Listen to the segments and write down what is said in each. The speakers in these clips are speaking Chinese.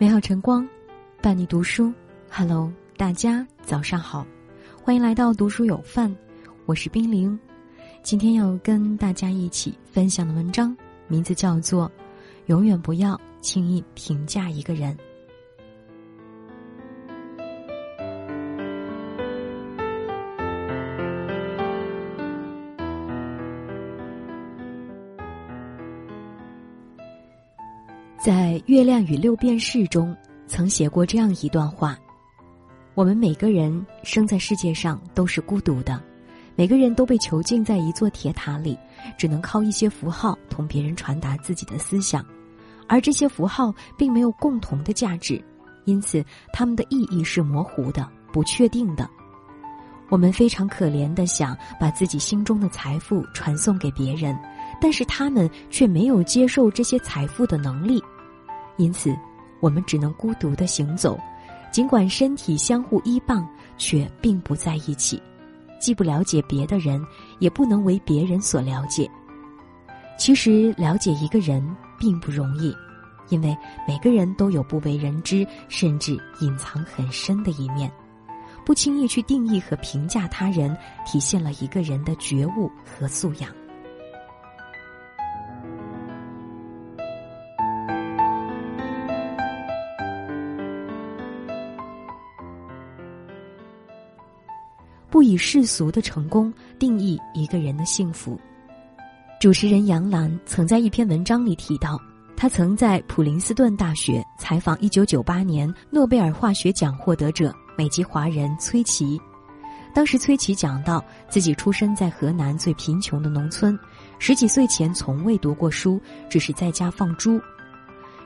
美好晨光，伴你读书。Hello，大家早上好，欢迎来到读书有范，我是冰凌。今天要跟大家一起分享的文章，名字叫做《永远不要轻易评价一个人》。在《月亮与六便士》中，曾写过这样一段话：我们每个人生在世界上都是孤独的，每个人都被囚禁在一座铁塔里，只能靠一些符号同别人传达自己的思想，而这些符号并没有共同的价值，因此它们的意义是模糊的、不确定的。我们非常可怜的想把自己心中的财富传送给别人。但是他们却没有接受这些财富的能力，因此，我们只能孤独的行走，尽管身体相互依傍，却并不在一起，既不了解别的人，也不能为别人所了解。其实，了解一个人并不容易，因为每个人都有不为人知，甚至隐藏很深的一面。不轻易去定义和评价他人，体现了一个人的觉悟和素养。不以世俗的成功定义一个人的幸福。主持人杨澜曾在一篇文章里提到，他曾在普林斯顿大学采访1998年诺贝尔化学奖获得者美籍华人崔琦。当时崔琦讲到，自己出生在河南最贫穷的农村，十几岁前从未读过书，只是在家放猪。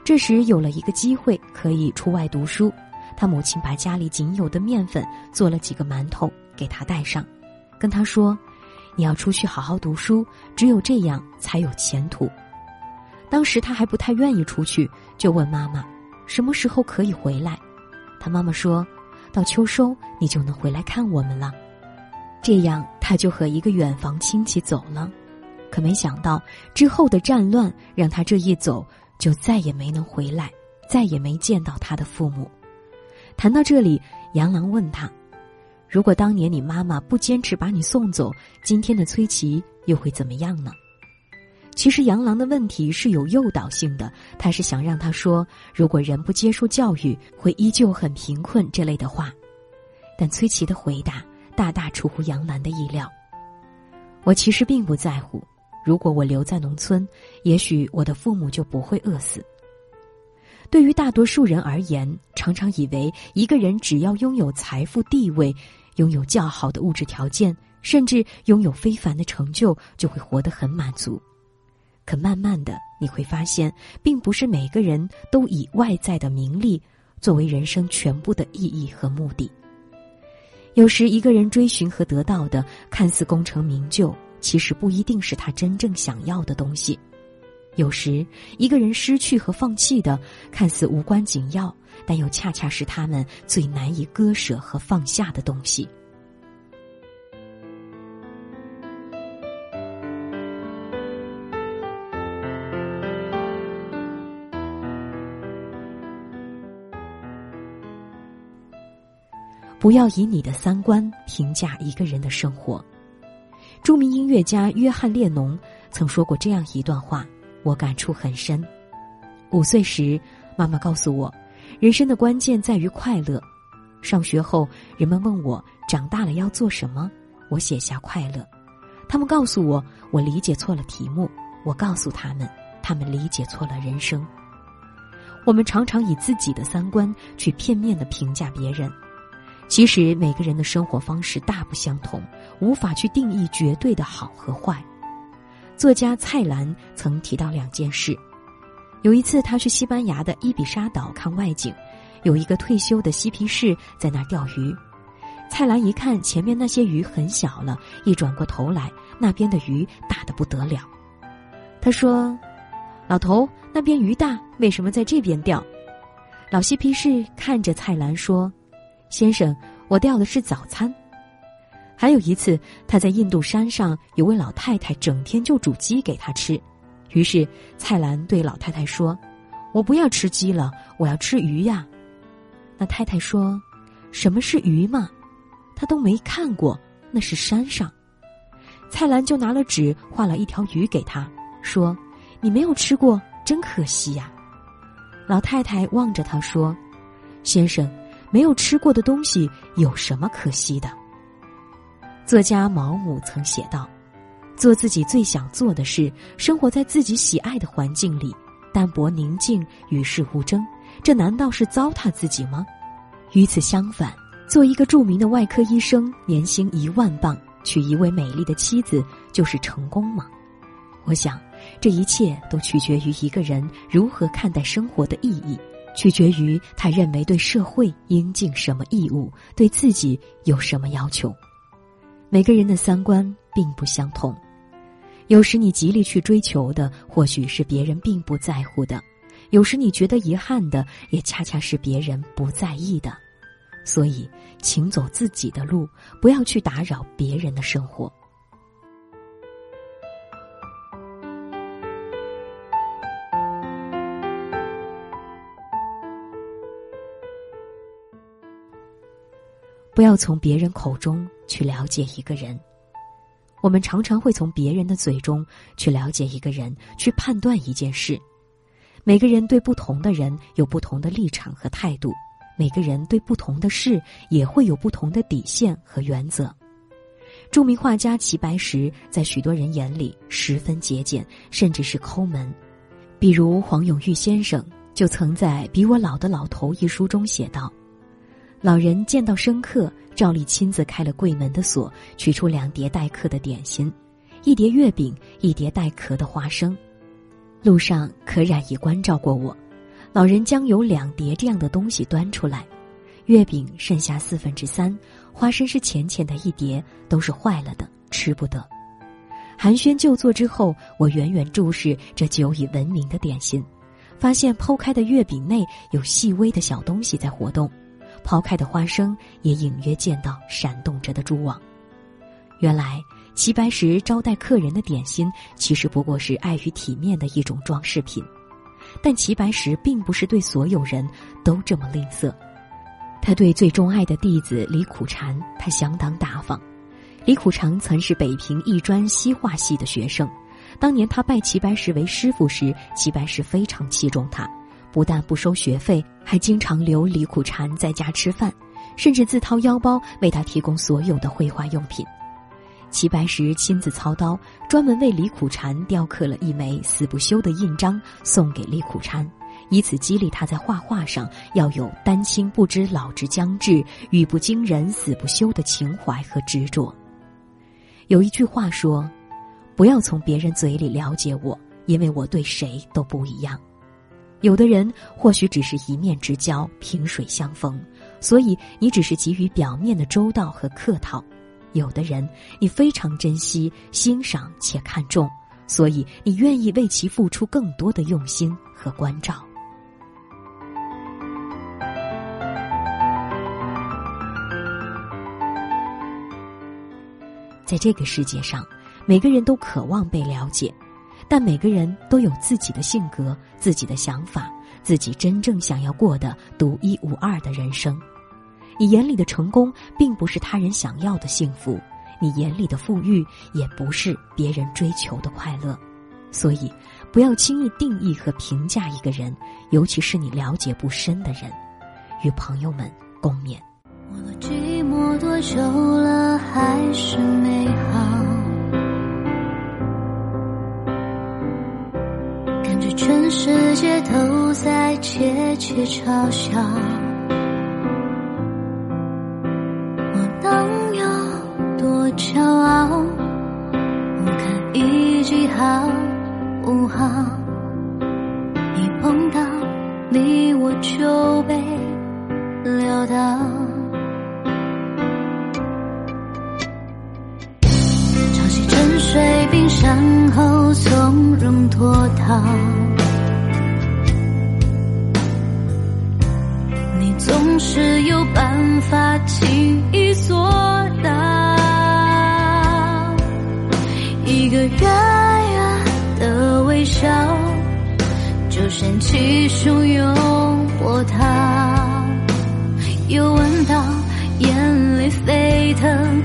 这时有了一个机会可以出外读书，他母亲把家里仅有的面粉做了几个馒头。给他带上，跟他说：“你要出去好好读书，只有这样才有前途。”当时他还不太愿意出去，就问妈妈：“什么时候可以回来？”他妈妈说：“到秋收你就能回来看我们了。”这样他就和一个远房亲戚走了。可没想到之后的战乱让他这一走就再也没能回来，再也没见到他的父母。谈到这里，杨郎问他。如果当年你妈妈不坚持把你送走，今天的崔琦又会怎么样呢？其实杨澜的问题是有诱导性的，他是想让他说，如果人不接受教育，会依旧很贫困这类的话。但崔琦的回答大大出乎杨澜的意料。我其实并不在乎，如果我留在农村，也许我的父母就不会饿死。对于大多数人而言，常常以为一个人只要拥有财富、地位。拥有较好的物质条件，甚至拥有非凡的成就，就会活得很满足。可慢慢的，你会发现，并不是每个人都以外在的名利作为人生全部的意义和目的。有时，一个人追寻和得到的看似功成名就，其实不一定是他真正想要的东西。有时，一个人失去和放弃的看似无关紧要。但又恰恰是他们最难以割舍和放下的东西。不要以你的三观评价一个人的生活。著名音乐家约翰列侬曾说过这样一段话，我感触很深。五岁时，妈妈告诉我。人生的关键在于快乐。上学后，人们问我长大了要做什么，我写下快乐。他们告诉我我理解错了题目，我告诉他们他们理解错了人生。我们常常以自己的三观去片面的评价别人，其实每个人的生活方式大不相同，无法去定义绝对的好和坏。作家蔡澜曾提到两件事。有一次，他去西班牙的伊比沙岛看外景，有一个退休的嬉皮士在那儿钓鱼。蔡澜一看前面那些鱼很小了，一转过头来，那边的鱼大的不得了。他说：“老头，那边鱼大，为什么在这边钓？”老嬉皮士看着蔡澜说：“先生，我钓的是早餐。”还有一次，他在印度山上，有位老太太整天就煮鸡给他吃。于是，蔡澜对老太太说：“我不要吃鸡了，我要吃鱼呀。”那太太说：“什么是鱼嘛？他都没看过，那是山上。”蔡澜就拿了纸画了一条鱼给他，说：“你没有吃过，真可惜呀。”老太太望着他说：“先生，没有吃过的东西有什么可惜的？”作家毛姆曾写道：“做自己最想做的事，生活在自己喜爱的环境里，淡泊宁静，与世无争，这难道是糟蹋自己吗？与此相反，做一个著名的外科医生，年薪一万镑，娶一位美丽的妻子，就是成功吗？我想。”这一切都取决于一个人如何看待生活的意义，取决于他认为对社会应尽什么义务，对自己有什么要求。每个人的三观并不相同，有时你极力去追求的，或许是别人并不在乎的；有时你觉得遗憾的，也恰恰是别人不在意的。所以，请走自己的路，不要去打扰别人的生活。不要从别人口中去了解一个人。我们常常会从别人的嘴中去了解一个人，去判断一件事。每个人对不同的人有不同的立场和态度，每个人对不同的事也会有不同的底线和原则。著名画家齐白石在许多人眼里十分节俭，甚至是抠门。比如黄永玉先生就曾在《比我老的老头》一书中写道。老人见到生客，照例亲自开了柜门的锁，取出两碟待客的点心，一碟月饼，一碟带壳的花生。路上可冉已关照过我，老人将有两碟这样的东西端出来，月饼剩下四分之三，花生是浅浅的一碟，都是坏了的，吃不得。寒暄就座之后，我远远注视这久已闻名的点心，发现剖开的月饼内有细微的小东西在活动。抛开的花生也隐约见到闪动着的蛛网。原来齐白石招待客人的点心，其实不过是碍于体面的一种装饰品。但齐白石并不是对所有人都这么吝啬，他对最钟爱的弟子李苦禅，他相当大方。李苦禅曾是北平艺专西画系的学生，当年他拜齐白石为师傅时，齐白石非常器重他。不但不收学费，还经常留李苦禅在家吃饭，甚至自掏腰包为他提供所有的绘画用品。齐白石亲自操刀，专门为李苦禅雕刻了一枚死不休的印章，送给李苦禅，以此激励他在画画上要有“丹青不知老之将至，语不惊人死不休”的情怀和执着。有一句话说：“不要从别人嘴里了解我，因为我对谁都不一样。”有的人或许只是一面之交，萍水相逢，所以你只是给予表面的周到和客套；有的人你非常珍惜、欣赏且看重，所以你愿意为其付出更多的用心和关照。在这个世界上，每个人都渴望被了解。但每个人都有自己的性格、自己的想法、自己真正想要过的独一无二的人生。你眼里的成功，并不是他人想要的幸福；你眼里的富裕，也不是别人追求的快乐。所以，不要轻易定义和评价一个人，尤其是你了解不深的人。与朋友们共勉。我寂寞多久了，还是美好？窃窃嘲笑，我能有多骄傲？不堪一击好不好？一碰到你我就被撂倒，潮汐沉睡冰山后从容脱逃。总是有办法轻易做到，一个远远的微笑，就掀起汹涌波涛，又闻到眼泪沸腾。